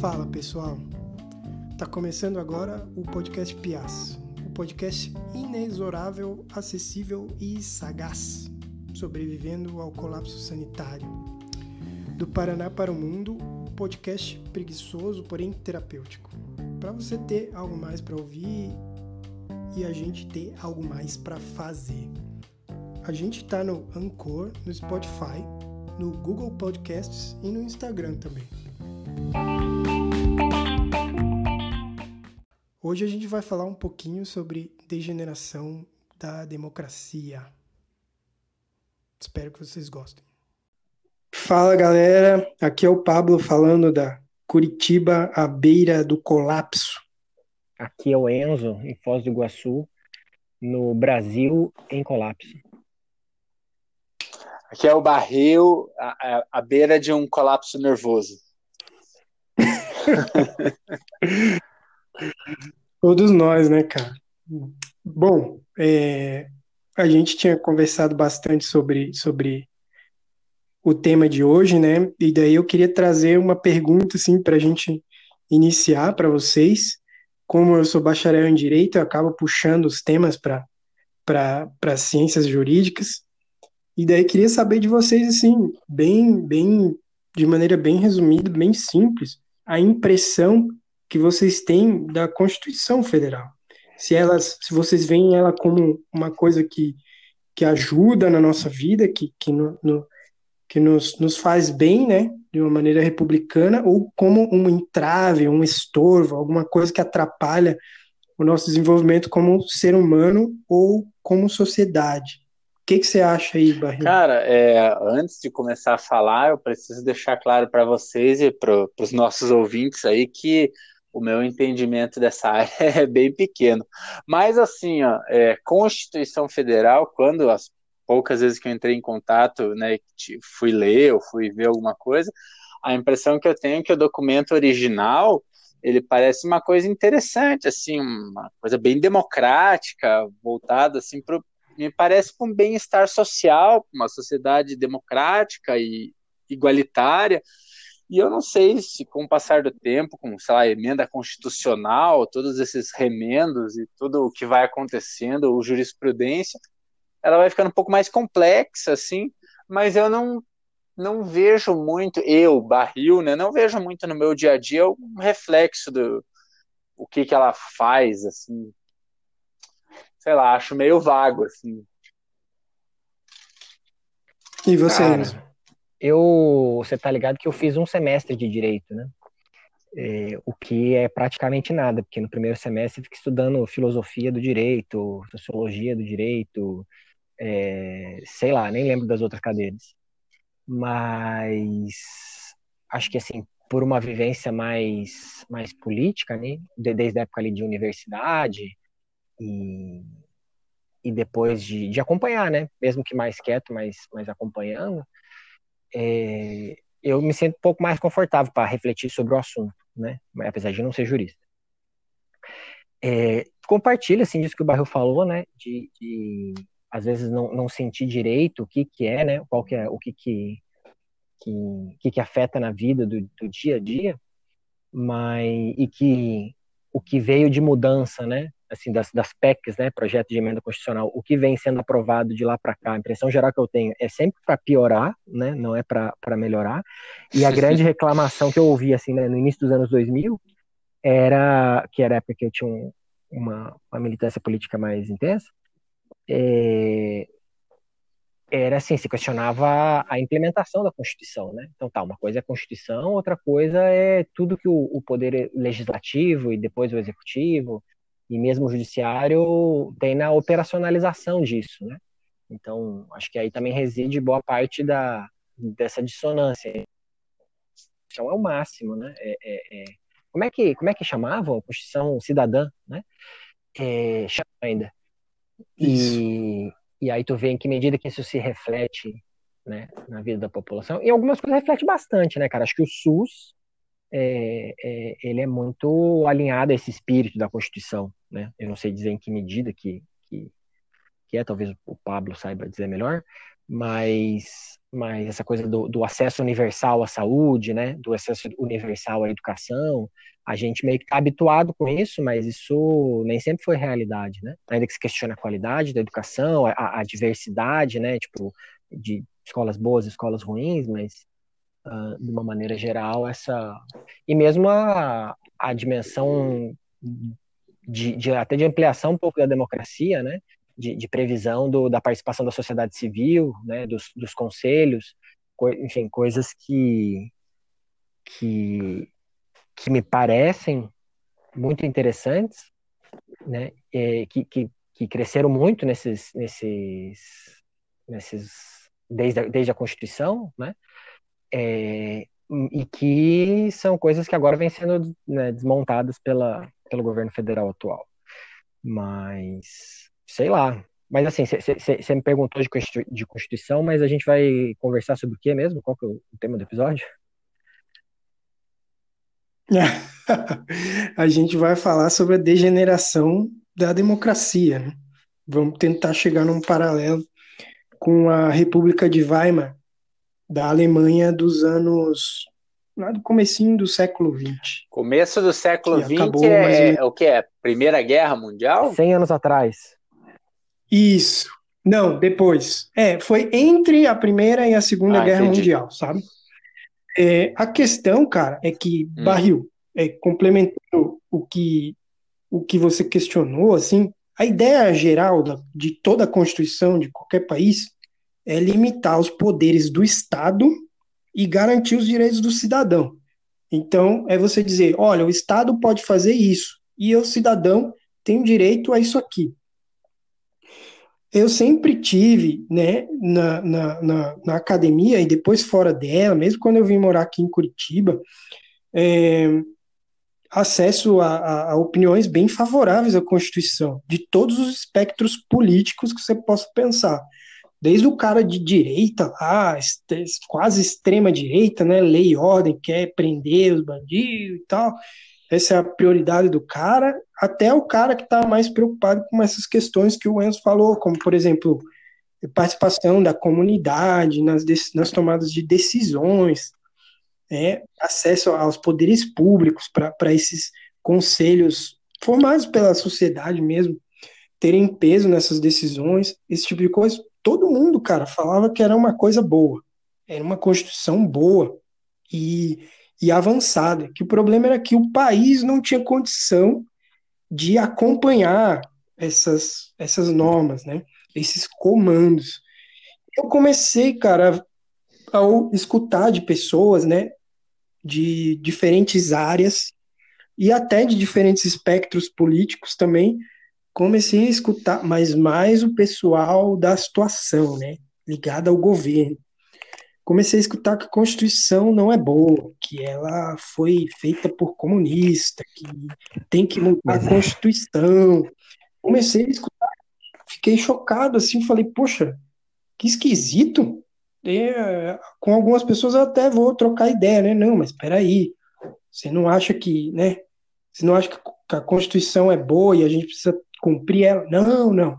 Fala pessoal, tá começando agora o podcast Pias, o podcast inexorável, acessível e sagaz, sobrevivendo ao colapso sanitário. Do Paraná para o mundo, podcast preguiçoso, porém terapêutico, para você ter algo mais para ouvir e a gente ter algo mais para fazer. A gente tá no Anchor, no Spotify, no Google Podcasts e no Instagram também. Hoje a gente vai falar um pouquinho sobre degeneração da democracia. Espero que vocês gostem. Fala galera, aqui é o Pablo falando da Curitiba à beira do colapso. Aqui é o Enzo, em Foz do Iguaçu, no Brasil em colapso. Aqui é o Barril, à, à beira de um colapso nervoso. Todos nós, né, cara? Bom, é, a gente tinha conversado bastante sobre, sobre o tema de hoje, né? E daí eu queria trazer uma pergunta, assim, para a gente iniciar para vocês. Como eu sou bacharel em Direito, eu acabo puxando os temas para ciências jurídicas. E daí queria saber de vocês, assim, bem, bem, de maneira bem resumida, bem simples, a impressão que vocês têm da Constituição Federal. Se elas, se vocês veem ela como uma coisa que, que ajuda na nossa vida, que, que, no, no, que nos, nos faz bem, né, de uma maneira republicana, ou como um entrave, um estorvo, alguma coisa que atrapalha o nosso desenvolvimento como ser humano ou como sociedade que, que você acha aí, Barrinho? Cara, é, antes de começar a falar, eu preciso deixar claro para vocês e para os nossos ouvintes aí que o meu entendimento dessa área é bem pequeno. Mas assim, ó, é, Constituição Federal, quando as poucas vezes que eu entrei em contato, né, fui ler ou fui ver alguma coisa, a impressão que eu tenho é que o documento original ele parece uma coisa interessante, assim, uma coisa bem democrática, voltada assim para me parece com um bem-estar social, uma sociedade democrática e igualitária. E eu não sei se, com o passar do tempo, com, sei lá, emenda constitucional, todos esses remendos e tudo o que vai acontecendo, o jurisprudência, ela vai ficando um pouco mais complexa, assim, mas eu não não vejo muito, eu, barril, né, não vejo muito no meu dia a dia um reflexo do o que que ela faz, assim, sei lá, acho meio vago, assim. E você, Cara, eu, você tá ligado que eu fiz um semestre de direito, né? É, o que é praticamente nada, porque no primeiro semestre fica estudando filosofia do direito, sociologia do direito, é, sei lá, nem lembro das outras cadeiras. Mas acho que assim, por uma vivência mais, mais política, né? Desde a época ali de universidade, e, e depois de, de acompanhar, né? Mesmo que mais quieto, mas, mas acompanhando, é, eu me sinto um pouco mais confortável para refletir sobre o assunto, né? Apesar de não ser jurista. É, compartilha, assim, disso que o Barril falou, né? De, de, às vezes não, não sentir direito o que que é, né? Qual que é, o que que, que, que, que afeta na vida do, do dia a dia, mas e que o que veio de mudança, né? assim, das, das PECs, né, projeto de emenda constitucional, o que vem sendo aprovado de lá para cá, a impressão geral que eu tenho é sempre para piorar, né, não é para melhorar. E a grande reclamação que eu ouvi assim, né, no início dos anos 2000 era que era a época que eu tinha um, uma, uma militância política mais intensa, é, era assim, se questionava a implementação da Constituição, né? Então tá, uma coisa é a Constituição, outra coisa é tudo que o, o poder legislativo e depois o executivo e mesmo o judiciário tem na operacionalização disso, né? Então, acho que aí também reside boa parte da, dessa dissonância. Então, é o máximo, né? É, é, é. Como, é que, como é que chamavam? A Constituição Cidadã, né? É, ainda. E, e aí tu vê em que medida que isso se reflete né, na vida da população. E algumas coisas reflete bastante, né, cara? Acho que o SUS é, é, ele é muito alinhado a esse espírito da Constituição, né? Eu não sei dizer em que medida que, que, que é, talvez o Pablo saiba dizer melhor, mas mas essa coisa do, do, acesso universal à saúde, né, do acesso universal à educação, a gente meio que está habituado com isso, mas isso nem sempre foi realidade, né? Ainda que se questione a qualidade da educação, a, a diversidade, né, tipo, de escolas boas, escolas ruins, mas uh, de uma maneira geral essa e mesmo a, a dimensão de, de, até de ampliação um pouco da democracia, né? De, de previsão do, da participação da sociedade civil, né, dos, dos conselhos, co enfim, coisas que, que, que me parecem muito interessantes, né, que, que, que cresceram muito nesses, nesses, nesses desde, a, desde a Constituição, né, é, e que são coisas que agora vêm sendo né, desmontadas pela, pelo governo federal atual. Mas sei lá. Mas assim, você me perguntou de, de Constituição, mas a gente vai conversar sobre o que mesmo? Qual que é o tema do episódio? a gente vai falar sobre a degeneração da democracia. Né? Vamos tentar chegar num paralelo com a República de Weimar, da Alemanha dos anos lá do comecinho do século XX. Começo do século XX é, é, o que é? Primeira Guerra Mundial? 100 anos atrás. Isso. Não, depois. É, foi entre a Primeira e a Segunda ah, Guerra entendi. Mundial, sabe? É, a questão, cara, é que hum. barril, é, complementando o que, o que você questionou, assim, a ideia geral da, de toda a Constituição de qualquer país é limitar os poderes do Estado e garantir os direitos do cidadão. Então, é você dizer, olha, o Estado pode fazer isso, e o cidadão tem direito a isso aqui eu sempre tive, né, na, na, na, na, academia e depois fora dela, mesmo quando eu vim morar aqui em Curitiba, é, acesso a, a, a, opiniões bem favoráveis à Constituição, de todos os espectros políticos que você possa pensar. Desde o cara de direita lá, quase extrema direita, né, lei e ordem, quer prender os bandidos e tal, essa é a prioridade do cara, até o cara que está mais preocupado com essas questões que o Enzo falou, como, por exemplo, participação da comunidade nas, nas tomadas de decisões, né, acesso aos poderes públicos para esses conselhos formados pela sociedade mesmo, terem peso nessas decisões, esse tipo de coisa. Todo mundo, cara, falava que era uma coisa boa, era uma constituição boa. E e avançada, que o problema era que o país não tinha condição de acompanhar essas, essas normas, né? esses comandos. Eu comecei, cara, ao escutar de pessoas, né, de diferentes áreas e até de diferentes espectros políticos também, comecei a escutar, mas mais o pessoal da situação, né, ligado ao governo comecei a escutar que a Constituição não é boa, que ela foi feita por comunista, que tem que mudar a é. Constituição. Comecei a escutar, fiquei chocado assim, falei, poxa, que esquisito. E, com algumas pessoas eu até vou trocar ideia, né? Não, mas espera aí, você não acha que, né? Você não acha que a Constituição é boa e a gente precisa cumprir ela? Não, não.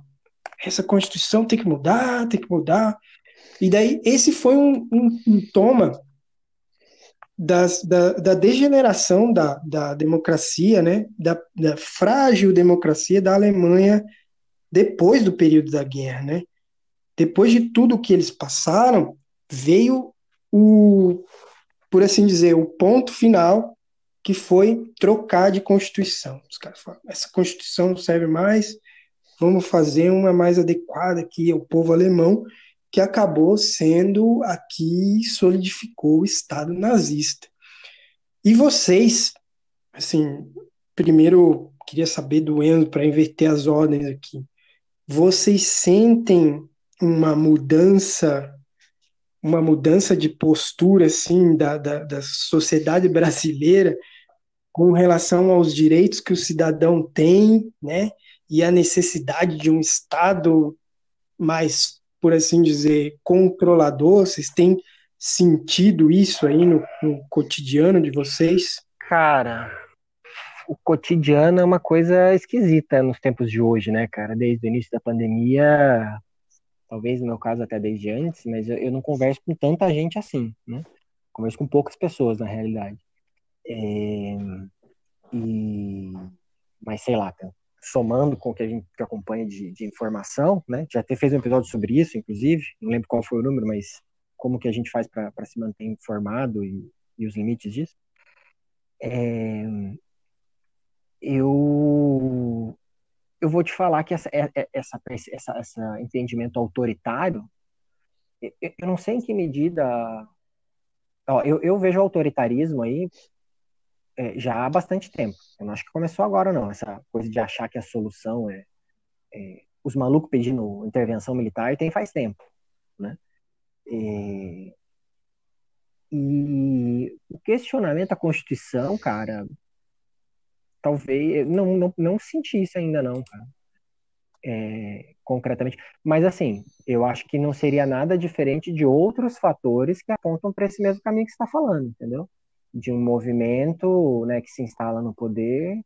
Essa Constituição tem que mudar, tem que mudar. E daí, esse foi um, um, um toma das, da, da, degeneração da, da democracia, né, da, da, frágil democracia da Alemanha depois do período da guerra, né? Depois de tudo que eles passaram, veio o, por assim dizer, o ponto final que foi trocar de constituição. Os caras falaram, essa constituição não serve mais, vamos fazer uma mais adequada aqui ao povo alemão que acabou sendo a que solidificou o Estado nazista. E vocês, assim, primeiro queria saber do Enzo para inverter as ordens aqui. Vocês sentem uma mudança, uma mudança de postura assim da, da, da sociedade brasileira com relação aos direitos que o cidadão tem, né? E a necessidade de um Estado mais por assim dizer, controlador? Vocês têm sentido isso aí no, no cotidiano de vocês? Cara, o cotidiano é uma coisa esquisita nos tempos de hoje, né, cara? Desde o início da pandemia, talvez no meu caso até desde antes, mas eu, eu não converso com tanta gente assim, né? Converso com poucas pessoas na realidade. É, e, mas sei lá, somando com o que a gente que acompanha de, de informação, né? Já até fez um episódio sobre isso, inclusive, não lembro qual foi o número, mas como que a gente faz para se manter informado e, e os limites disso. É, eu eu vou te falar que essa, é, é, essa, essa, essa entendimento autoritário, eu não sei em que medida. Ó, eu, eu vejo autoritarismo aí é, já há bastante tempo. Eu não acho que começou agora, não. Essa coisa de achar que a solução é, é os malucos pedindo intervenção militar tem faz tempo, né? E, e o questionamento da Constituição, cara, talvez não, não, não senti isso ainda não, cara. É, concretamente. Mas assim, eu acho que não seria nada diferente de outros fatores que apontam para esse mesmo caminho que está falando, entendeu? De um movimento né, que se instala no poder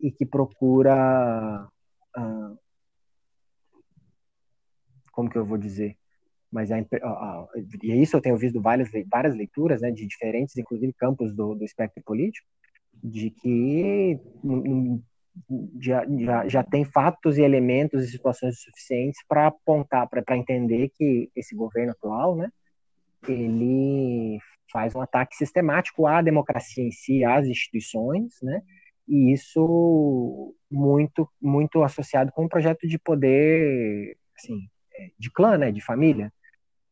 e que procura. Uh, como que eu vou dizer? Mas a, uh, e isso eu tenho visto várias, várias leituras né, de diferentes, inclusive, campos do, do espectro político, de que já, já, já tem fatos e elementos e situações suficientes para apontar, para entender que esse governo atual, né, ele faz um ataque sistemático à democracia em si, às instituições, né, e isso muito muito associado com um projeto de poder, assim, é, de clã, né, de família.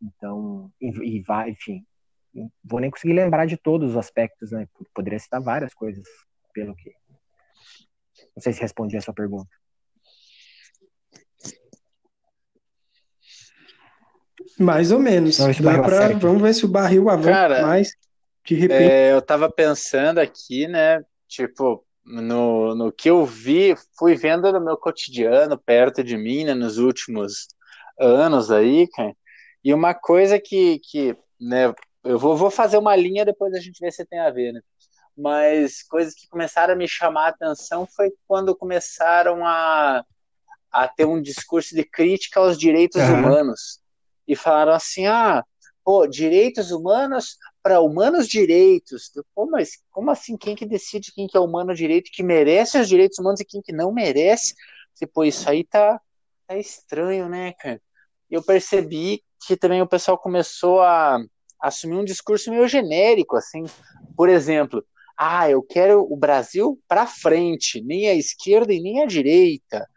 Então, e, e vai, enfim, vou nem conseguir lembrar de todos os aspectos, né? Poderia citar várias coisas, pelo que. Não sei se respondi a sua pergunta. Mais ou menos. Não, Dá pra... Vamos ver se o barril avança Cara, mais. De repente. É, eu tava pensando aqui, né? Tipo, no, no que eu vi, fui vendo no meu cotidiano, perto de mim, né, nos últimos anos aí, cara. E uma coisa que, que né, eu vou, vou fazer uma linha depois a gente vê se tem a ver, né? Mas coisas que começaram a me chamar a atenção foi quando começaram a, a ter um discurso de crítica aos direitos uhum. humanos. E falaram assim: ah, pô, direitos humanos para humanos direitos. Pô, mas como assim? Quem que decide quem que é humano direito, que merece os direitos humanos e quem que não merece? Pô, isso aí tá, tá estranho, né, cara? Eu percebi que também o pessoal começou a assumir um discurso meio genérico, assim. Por exemplo, ah, eu quero o Brasil para frente, nem a esquerda e nem a direita.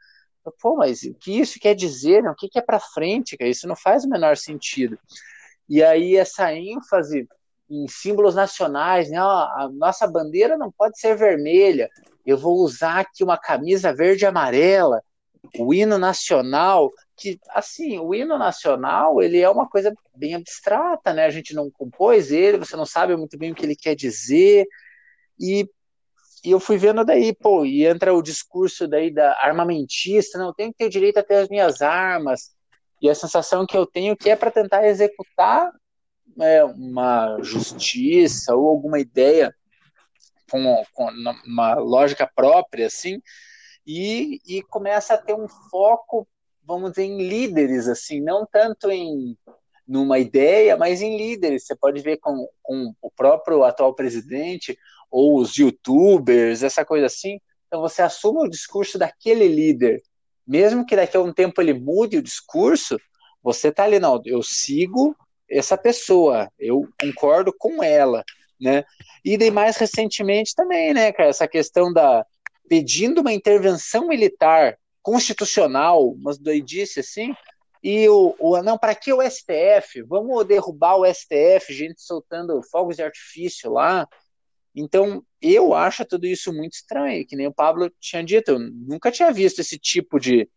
Pô, mas o que isso quer dizer? O que é para frente? Isso não faz o menor sentido. E aí essa ênfase em símbolos nacionais, né? a nossa bandeira não pode ser vermelha. Eu vou usar aqui uma camisa verde e amarela. O hino nacional que, assim, o hino nacional, ele é uma coisa bem abstrata, né? A gente não compôs ele, você não sabe muito bem o que ele quer dizer, e, e eu fui vendo daí, pô, e entra o discurso daí da armamentista, não, tenho que ter direito a ter as minhas armas, e a sensação que eu tenho que é para tentar executar é, uma justiça ou alguma ideia com, com uma lógica própria, assim, e, e começa a ter um foco vamos dizer, em líderes, assim, não tanto em numa ideia, mas em líderes. Você pode ver com, com o próprio atual presidente ou os youtubers, essa coisa assim. Então você assume o discurso daquele líder, mesmo que daqui a um tempo ele mude o discurso, você tá ali, não, eu sigo essa pessoa, eu concordo com ela, né? E daí mais recentemente também, né, cara, essa questão da pedindo uma intervenção militar constitucional, umas doidices assim. E o, o não, para que o STF? Vamos derrubar o STF, gente soltando fogos de artifício lá. Então, eu acho tudo isso muito estranho, que nem o Pablo tinha dito, eu nunca tinha visto esse tipo de,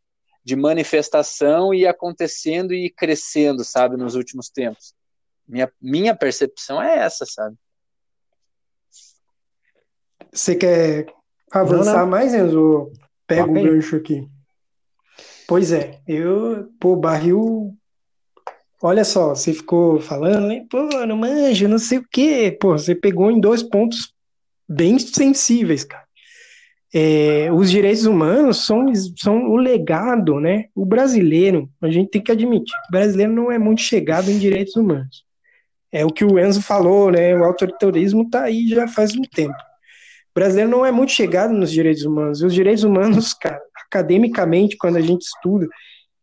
de manifestação e acontecendo e crescendo, sabe, nos últimos tempos. Minha, minha percepção é essa, sabe? Você quer avançar não, não. mais, Enzo? Pega o gancho aqui. Pois é, eu, pô, barril. Olha só, você ficou falando? Pô, não manjo, não sei o quê. Pô, você pegou em dois pontos bem sensíveis, cara. é, os direitos humanos são, são o legado, né? O brasileiro, a gente tem que admitir, o brasileiro não é muito chegado em direitos humanos. É o que o Enzo falou, né? O autoritarismo está aí já faz um tempo. O brasileiro não é muito chegado nos direitos humanos. E os direitos humanos, cara, academicamente, quando a gente estuda,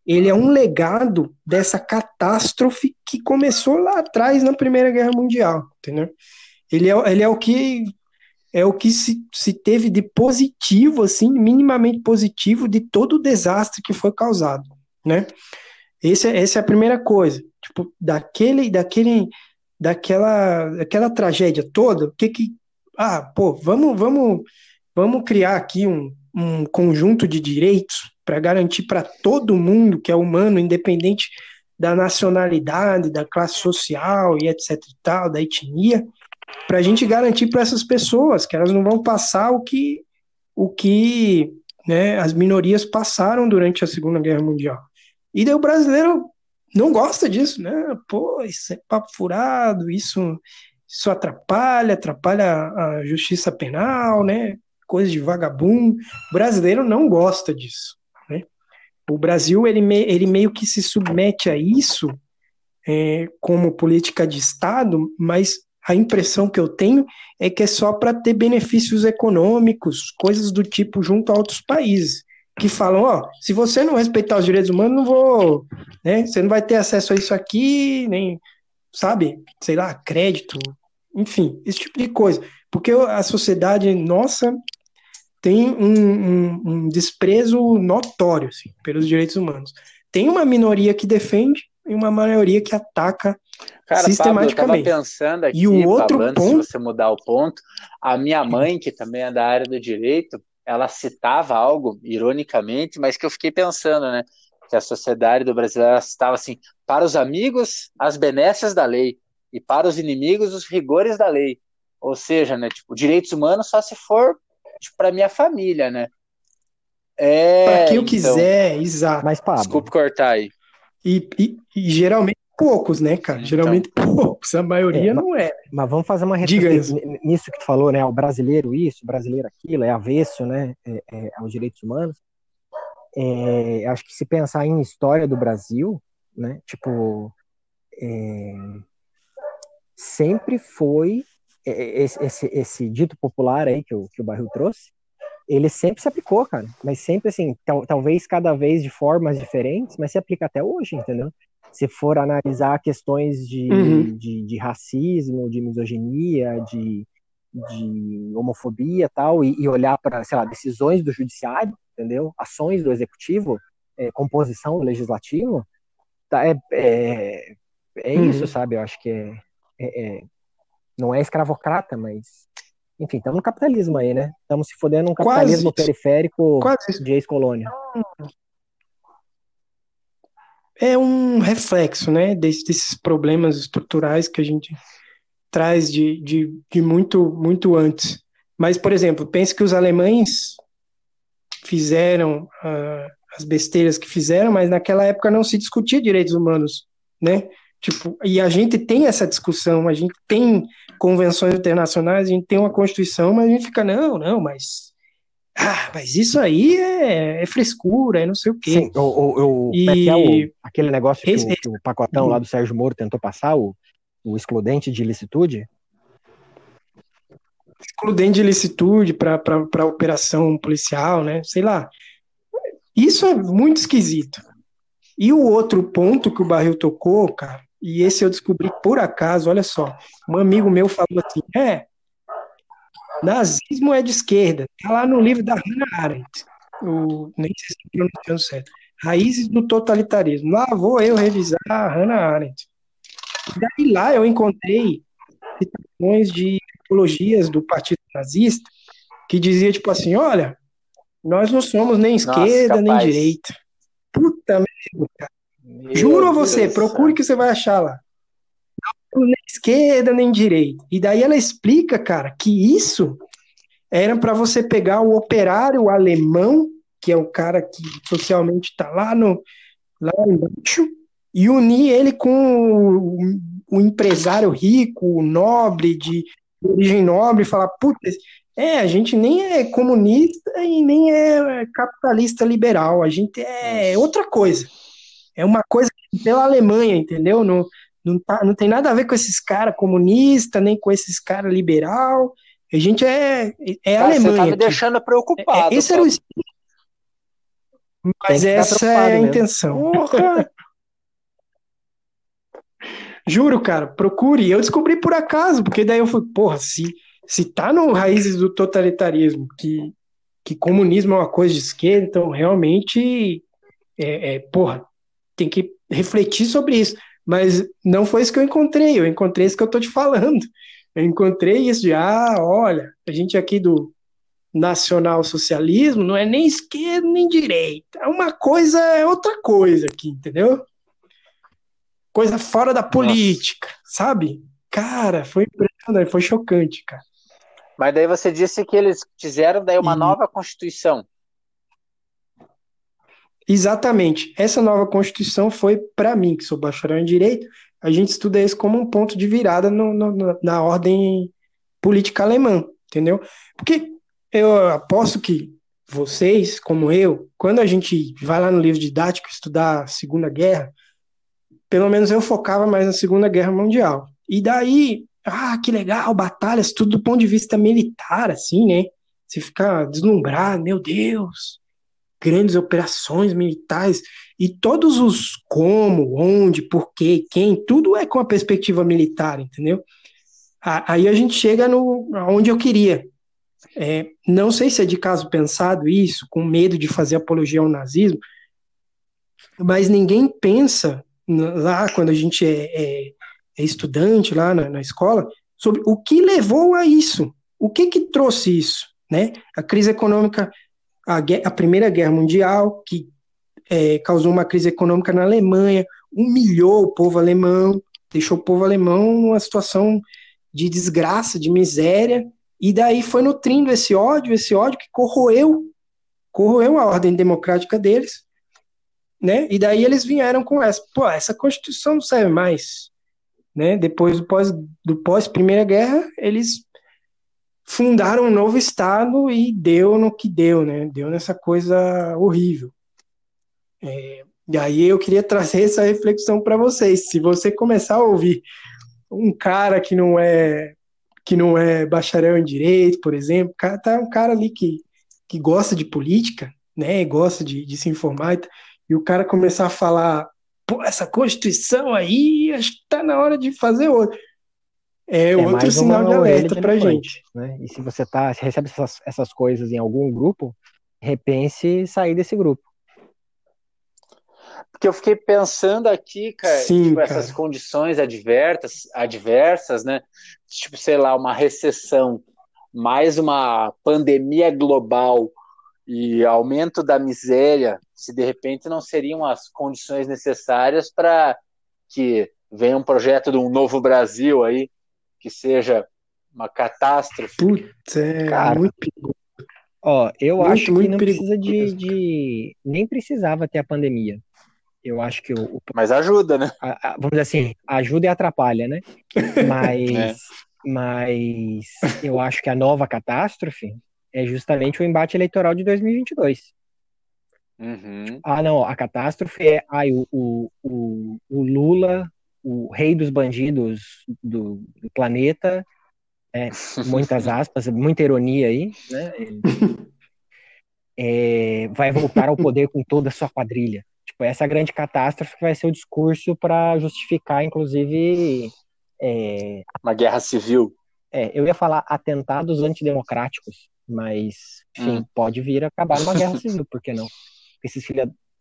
ele é um legado dessa catástrofe que começou lá atrás na Primeira Guerra Mundial, entendeu? Ele é, ele é o que é o que se, se teve de positivo, assim, minimamente positivo de todo o desastre que foi causado, né? Esse, é, essa é a primeira coisa. Tipo, daquele, daquele, daquela, daquela tragédia toda, o que que, ah, pô, vamos, vamos, vamos criar aqui um, um conjunto de direitos para garantir para todo mundo que é humano, independente da nacionalidade, da classe social e etc e tal, da etnia, para a gente garantir para essas pessoas que elas não vão passar o que o que né, as minorias passaram durante a Segunda Guerra Mundial. E daí o brasileiro não gosta disso, né? Pô, isso é papo furado, isso, isso atrapalha, atrapalha a justiça penal, né? Coisa de vagabundo. O brasileiro não gosta disso, né? O Brasil, ele, me, ele meio que se submete a isso é, como política de Estado, mas a impressão que eu tenho é que é só para ter benefícios econômicos, coisas do tipo junto a outros países, que falam, ó, se você não respeitar os direitos humanos, não vou, né, você não vai ter acesso a isso aqui, nem, sabe, sei lá, crédito, enfim, esse tipo de coisa, porque a sociedade nossa tem um, um, um desprezo notório, assim, pelos direitos humanos. Tem uma minoria que defende e uma maioria que ataca Cara, sistematicamente. Pablo, eu pensando aqui, e o outro Pablo, ponto... se você mudar o ponto, a minha mãe, que também é da área do direito, ela citava algo, ironicamente, mas que eu fiquei pensando, né? Que a sociedade do Brasil citava assim, para os amigos, as benécias da lei, e para os inimigos, os rigores da lei. Ou seja, né, tipo, direitos humanos só se for tipo, para minha família, né? É, para quem eu então, quiser, exato. Mas, Pablo, Desculpe cortar aí. E, e, e geralmente poucos, né, cara? Então, Geralmente poucos, a maioria é, não é. Mas vamos fazer uma retrospectiva nisso que tu falou, né? O brasileiro isso, o brasileiro aquilo, é avesso, né? É, é, aos direitos humanos. É, acho que se pensar em história do Brasil, né? Tipo, é, sempre foi esse, esse, esse, dito popular aí que o, que o Barril trouxe, ele sempre se aplicou, cara. Mas sempre assim, tal, talvez cada vez de formas diferentes, mas se aplica até hoje, entendeu? se for analisar questões de, uhum. de, de, racismo, de misoginia, de, de homofobia tal, e, e olhar para, sei lá, decisões do judiciário, entendeu? Ações do executivo, é, composição do legislativo, tá, é, é, é uhum. isso, sabe? Eu acho que é, é, é não é escravocrata, mas enfim, estamos no capitalismo aí, né? Estamos se fodendo num capitalismo Quase periférico Quase. de ex-colônia é um reflexo né, desses problemas estruturais que a gente traz de, de, de muito, muito antes. Mas, por exemplo, pense que os alemães fizeram uh, as besteiras que fizeram, mas naquela época não se discutia direitos humanos, né? Tipo, e a gente tem essa discussão, a gente tem convenções internacionais, a gente tem uma constituição, mas a gente fica, não, não, mas ah, mas isso aí é, é frescura, é não sei o quê. Sim, o, o, e... é, é o, aquele negócio que, esse, o, o pacotão lá do Sérgio Moro tentou passar, o, o excludente de ilicitude? Excludente de ilicitude para operação policial, né? Sei lá. Isso é muito esquisito. E o outro ponto que o Barril tocou, cara, e esse eu descobri por acaso, olha só. Um amigo meu falou assim: é, Nazismo é de esquerda. Está lá no livro da Hannah Arendt. O, nem sei se estou pronunciando certo. Raízes do totalitarismo. Lá vou eu revisar a Hannah Arendt. E daí lá eu encontrei citações de apologias do Partido Nazista que dizia tipo assim, olha, nós não somos nem esquerda Nossa, nem direita. Puta merda, cara. Juro a você, procure que você vai achar lá nem esquerda nem direita. E daí ela explica, cara, que isso era para você pegar o operário alemão, que é o cara que socialmente está lá no lá embaixo, e unir ele com o, o empresário rico, o nobre, de origem nobre, e falar, puta, É, a gente nem é comunista e nem é capitalista liberal, a gente é outra coisa. É uma coisa pela Alemanha, entendeu? Não, não, tá, não tem nada a ver com esses caras comunistas, nem com esses caras liberal. A gente é, é Cara, Alemanha. Você tá me aqui. deixando preocupado. É, esse era o Mas essa é a mesmo. intenção. Juro, cara, procure. Eu descobri por acaso, porque daí eu falei, porra, se se tá no raízes do totalitarismo que, que comunismo é uma coisa de esquerda, então realmente, é, é, porra, tem que refletir sobre isso. Mas não foi isso que eu encontrei, eu encontrei isso que eu tô te falando. Eu encontrei isso de, ah, olha, a gente aqui do nacional-socialismo não é nem esquerda nem direita, é uma coisa, é outra coisa aqui, entendeu? Coisa fora da política, Nossa. sabe? Cara, foi impressionante, foi chocante, cara. Mas daí você disse que eles fizeram daí uma e... nova Constituição. Exatamente. Essa nova Constituição foi, para mim, que sou bacharel em Direito, a gente estuda isso como um ponto de virada no, no, na ordem política alemã, entendeu? Porque eu aposto que vocês, como eu, quando a gente vai lá no livro didático estudar a Segunda Guerra, pelo menos eu focava mais na Segunda Guerra Mundial. E daí ah, que legal, batalhas, tudo do ponto de vista militar, assim, né? Você fica deslumbrado, meu Deus, grandes operações militares, e todos os como, onde, porquê, quem, tudo é com a perspectiva militar, entendeu? Aí a gente chega no onde eu queria. É, não sei se é de caso pensado isso, com medo de fazer apologia ao nazismo, mas ninguém pensa lá quando a gente é, é é estudante lá na, na escola, sobre o que levou a isso, o que que trouxe isso, né? A crise econômica, a, a Primeira Guerra Mundial, que é, causou uma crise econômica na Alemanha, humilhou o povo alemão, deixou o povo alemão numa situação de desgraça, de miséria, e daí foi nutrindo esse ódio, esse ódio que corroeu, corroeu a ordem democrática deles, né? E daí eles vieram com essa, pô, essa Constituição não serve mais, né? Depois do pós, do pós Primeira Guerra, eles fundaram um novo estado e deu no que deu, né? Deu nessa coisa horrível. É, e aí eu queria trazer essa reflexão para vocês. Se você começar a ouvir um cara que não é que não é bacharel em direito, por exemplo, tá um cara ali que, que gosta de política, né? Gosta de, de se informar e o cara começar a falar pô, essa Constituição aí, acho que tá na hora de fazer outro. É, é outro sinal de alerta para gente. Né? E se você tá, recebe essas, essas coisas em algum grupo, repense sair desse grupo. Porque eu fiquei pensando aqui, cara, Sim, tipo, cara. essas condições adversas, adversas, né? Tipo, sei lá, uma recessão, mais uma pandemia global, e aumento da miséria, se de repente não seriam as condições necessárias para que venha um projeto de um novo Brasil aí, que seja uma catástrofe. Putz, é Cara, muito Ó, eu muito, acho que não precisa de, de, Nem precisava ter a pandemia. Eu acho que o. Mas ajuda, né? A, a, vamos dizer assim, ajuda e atrapalha, né? Mas. é. Mas eu acho que a nova catástrofe é justamente o embate eleitoral de 2022. Uhum. Ah, não, a catástrofe é ai, o, o, o, o Lula, o rei dos bandidos do, do planeta, é, muitas aspas, muita ironia aí, né? É, vai voltar ao poder com toda a sua quadrilha. Tipo, essa grande catástrofe vai ser o discurso para justificar, inclusive. É, Uma guerra civil. É, eu ia falar atentados antidemocráticos, mas, enfim, hum. pode vir a acabar numa guerra civil, por que não? Esses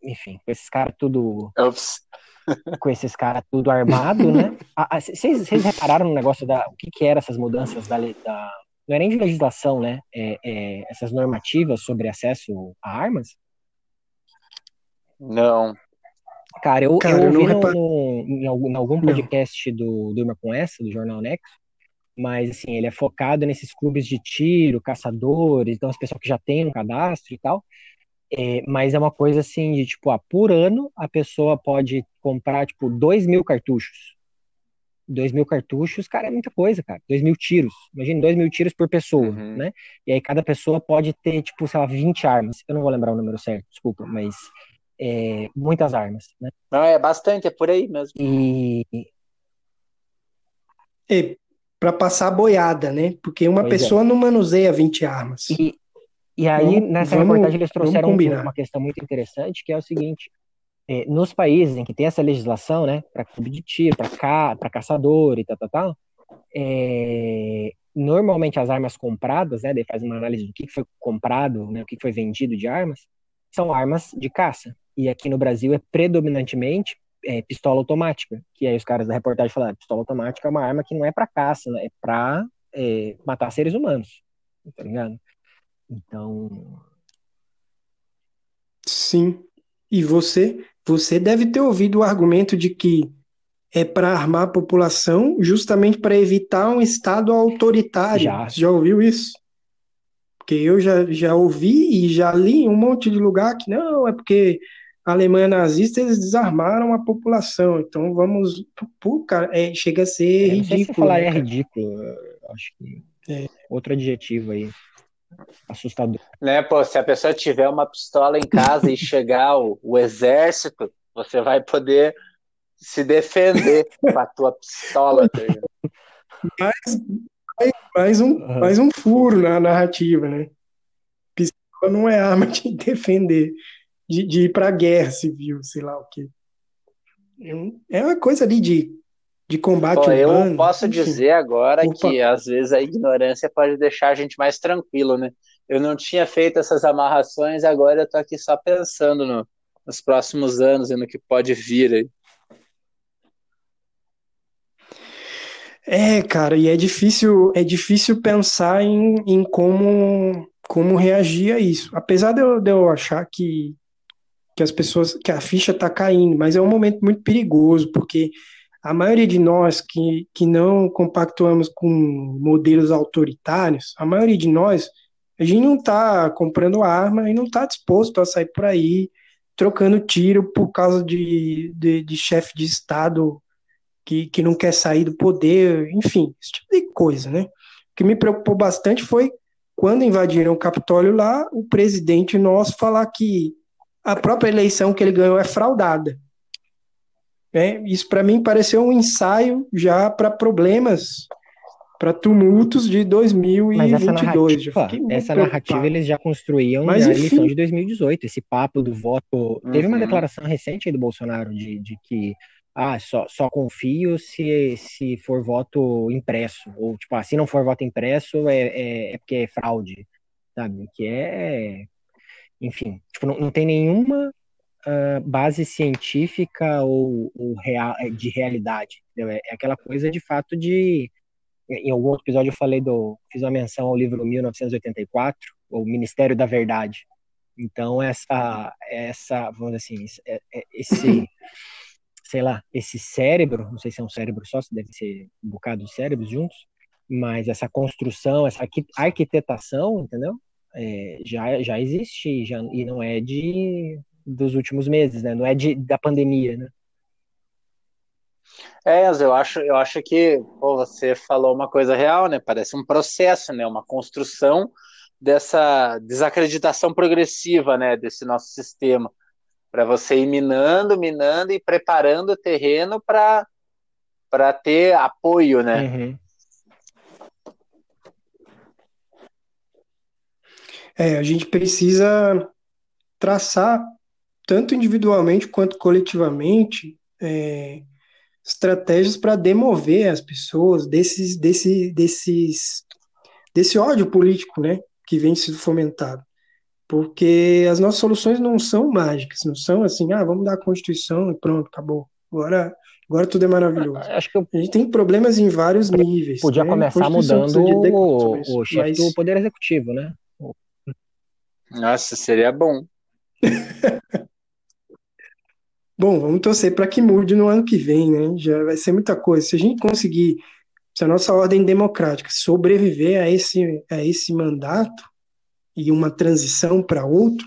enfim, com esses caras tudo. Ups. com esses caras tudo armado, né? Vocês repararam no negócio da. O que, que eram essas mudanças da, da. Não é nem de legislação, né? É, é, essas normativas sobre acesso a armas? Não. Cara, eu, Cara, eu ouvi eu no, em, algum, em algum podcast não. do Durma com essa, do Jornal Nexo, mas assim, ele é focado nesses clubes de tiro, caçadores, então as pessoas que já têm um cadastro e tal. É, mas é uma coisa assim de tipo, ah, por ano a pessoa pode comprar tipo dois mil cartuchos. 2 mil cartuchos, cara, é muita coisa, cara. 2 mil tiros. Imagina, 2 mil tiros por pessoa, uhum. né? E aí cada pessoa pode ter, tipo, sei lá, 20 armas. Eu não vou lembrar o número certo, desculpa, mas é, muitas armas, né? Não, é bastante, é por aí mesmo. E. É, para passar a boiada, né? Porque uma pois é. pessoa é. não manuseia 20 armas. E, e aí, vamos, nessa vamos, reportagem, eles trouxeram uma questão muito interessante, que é o seguinte: é, nos países em que tem essa legislação, né, para clube de tiro, para ca, caçador e tal, tal, tal, é, normalmente as armas compradas, né, daí faz uma análise do que foi comprado, né, o que foi vendido de armas, são armas de caça. E aqui no Brasil é predominantemente é, pistola automática, que aí os caras da reportagem falaram, pistola automática é uma arma que não é para caça, né, é para é, matar seres humanos, tá ligado? Então... Sim. E você você deve ter ouvido o argumento de que é para armar a população justamente para evitar um Estado autoritário. Já. Já ouviu isso? Porque eu já, já ouvi e já li em um monte de lugar que não, é porque a Alemanha nazista eles desarmaram a população. Então vamos. Pô, cara, é, chega a ser é, ridículo. Se falar né, é ridículo, acho que. É. Outro adjetivo aí assustador. Né, pô, se a pessoa tiver uma pistola em casa e chegar o, o exército, você vai poder se defender com a tua pistola. Tá mais, mais, um, uhum. mais um furo na narrativa, né? Pistola não é arma de defender, de, de ir pra guerra civil, sei lá o quê. É uma coisa ali de de combate Pô, urbano. Eu posso dizer agora Opa. que às vezes a ignorância pode deixar a gente mais tranquilo, né? Eu não tinha feito essas amarrações, agora eu tô aqui só pensando no, nos próximos anos e no que pode vir aí. É, cara, e é difícil, é difícil pensar em, em como, como reagir a isso. Apesar de eu, de eu achar que, que as pessoas, que a ficha tá caindo, mas é um momento muito perigoso, porque a maioria de nós que, que não compactuamos com modelos autoritários, a maioria de nós, a gente não está comprando arma e não está disposto a sair por aí trocando tiro por causa de, de, de chefe de Estado que, que não quer sair do poder, enfim, esse tipo de coisa, né? O que me preocupou bastante foi quando invadiram o Capitólio lá, o presidente nosso falar que a própria eleição que ele ganhou é fraudada. Né? Isso para mim pareceu um ensaio já para problemas, para tumultos de 2022. Mas essa narrativa, essa narrativa eles já construíam Mas, na enfim. eleição de 2018, esse papo do voto. Uhum. Teve uma uhum. declaração recente aí do Bolsonaro de, de que ah, só, só confio se, se for voto impresso. Ou, tipo, ah, se não for voto impresso, é, é, é porque é fraude, sabe? Que é. Enfim, tipo, não, não tem nenhuma uh, base científica ou, ou real, é, de realidade. É, é aquela coisa de fato de. Em algum outro episódio eu falei do. Fiz uma menção ao livro 1984, o Ministério da Verdade. Então, essa. essa vamos dizer assim, é, esse. sei lá, esse cérebro, não sei se é um cérebro só, se deve ser um bocado de cérebros juntos, mas essa construção, essa arquitetação, entendeu? É, já, já existe já, e não é de dos últimos meses, né? Não é de, da pandemia, né? É, eu acho, eu acho que pô, você falou uma coisa real, né? Parece um processo, né? Uma construção dessa desacreditação progressiva, né? Desse nosso sistema, para você ir minando, minando e preparando o terreno para para ter apoio, né? Uhum. É, a gente precisa traçar tanto individualmente quanto coletivamente, é, estratégias para demover as pessoas desses, desse, desses, desse ódio político né, que vem sendo fomentado. Porque as nossas soluções não são mágicas, não são assim, ah, vamos dar a Constituição e pronto, acabou. Agora, agora tudo é maravilhoso. Acho que eu... A gente tem problemas em vários níveis. Podia né? começar mudando o, o chefe mas... do Poder Executivo, né? Nossa, seria bom. Bom, vamos torcer para que mude no ano que vem, né? Já vai ser muita coisa. Se a gente conseguir, se a nossa ordem democrática sobreviver a esse, a esse mandato e uma transição para outro,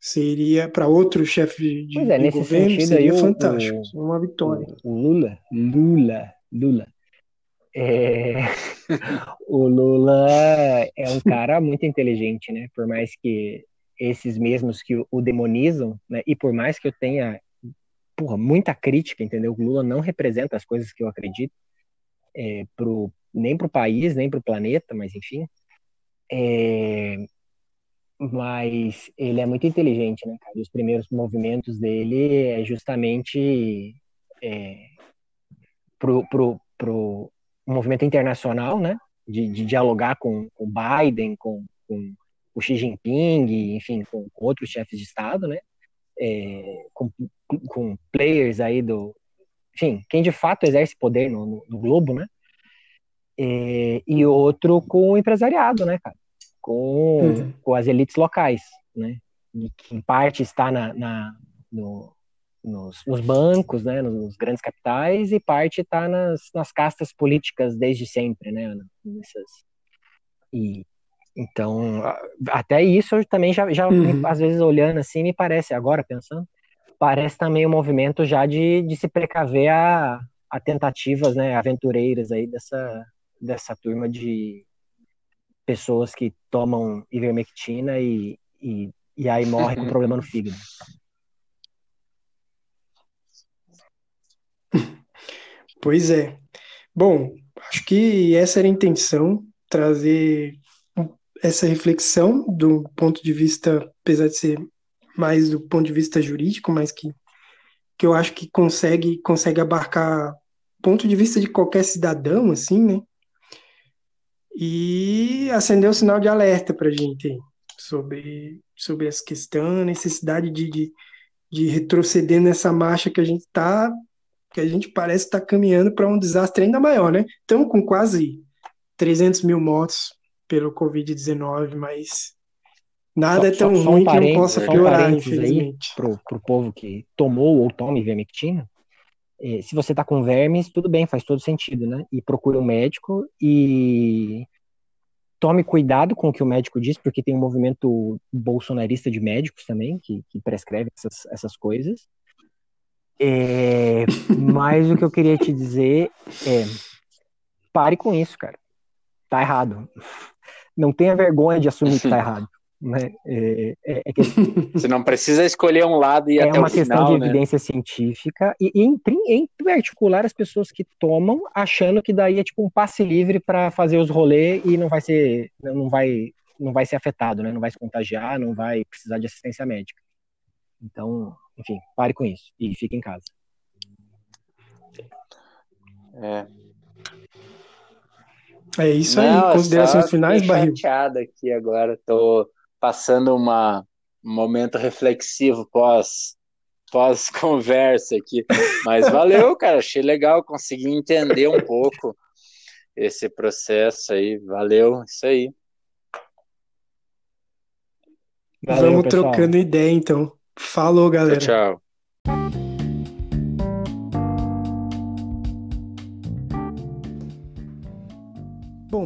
seria para outro chefe de, pois é, de governo, sentido, seria fantástico, o, uma vitória. O Lula, Lula, Lula. É... o Lula é um cara muito inteligente, né? Por mais que esses mesmos que o demonizam, né? E por mais que eu tenha porra, muita crítica, entendeu? O Lula não representa as coisas que eu acredito, é, pro, nem para o país, nem para o planeta, mas enfim. É, mas ele é muito inteligente, né, cara? Os primeiros movimentos dele é justamente é, pro, pro, pro movimento internacional, né? De, de dialogar com o Biden, com, com o Xi Jinping, enfim, com outros chefes de Estado, né? É, com, com players aí do. Enfim, quem de fato exerce poder no, no, no globo, né? É, e outro com o empresariado, né, cara? Com, uhum. com as elites locais, né? Que em parte está na, na no, nos, nos, bancos, né, nos grandes capitais, e parte está nas, nas castas políticas desde sempre, né? Nessas, e então, até isso eu também já, já uhum. às vezes olhando assim, me parece, agora pensando, parece também um movimento já de, de se precaver a, a tentativas né, aventureiras aí dessa, dessa turma de pessoas que tomam ivermectina e, e, e aí morre com problema no fígado. Pois é. Bom, acho que essa era a intenção, trazer essa reflexão do ponto de vista, apesar de ser mais do ponto de vista jurídico, mas que, que eu acho que consegue, consegue abarcar ponto de vista de qualquer cidadão, assim, né? E acender o sinal de alerta para a gente sobre, sobre essa questão, a necessidade de, de, de retroceder nessa marcha que a gente está, que a gente parece estar tá caminhando para um desastre ainda maior, né? Estamos com quase 300 mil mortos pelo Covid-19, mas nada só, é tão só, ruim um que não possa piorar, um infelizmente. Para pro povo que tomou ou tome vermectina, é, se você tá com vermes, tudo bem, faz todo sentido, né? E procure um médico e tome cuidado com o que o médico diz, porque tem um movimento bolsonarista de médicos também, que, que prescreve essas, essas coisas. É, mas o que eu queria te dizer é, pare com isso, cara. Tá errado não tenha vergonha de assumir que está errado. Né? É, é, é que... Você não precisa escolher um lado e é até o final. É uma questão de né? evidência científica e, em, em particular, as pessoas que tomam achando que daí é tipo um passe livre para fazer os rolês e não vai ser, não vai, não vai ser afetado, né? Não vai se contagiar, não vai precisar de assistência médica. Então, enfim, pare com isso e fique em casa. É, é isso aí, Não, considerações finais, Barril? chateado aqui agora, tô passando uma, um momento reflexivo pós pós conversa aqui, mas valeu, cara, achei legal, consegui entender um pouco esse processo aí, valeu, isso aí. Valeu, Vamos pessoal. trocando ideia então. Falou, galera. tchau. Bom,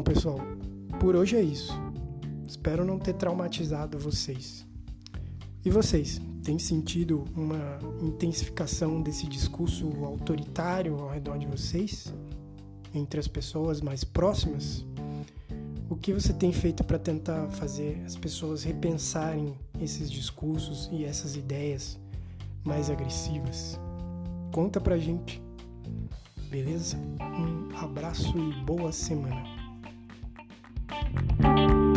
pessoal, por hoje é isso. Espero não ter traumatizado vocês. E vocês, têm sentido uma intensificação desse discurso autoritário ao redor de vocês? Entre as pessoas mais próximas? O que você tem feito para tentar fazer as pessoas repensarem esses discursos e essas ideias mais agressivas? Conta pra gente. Beleza? Um abraço e boa semana. Música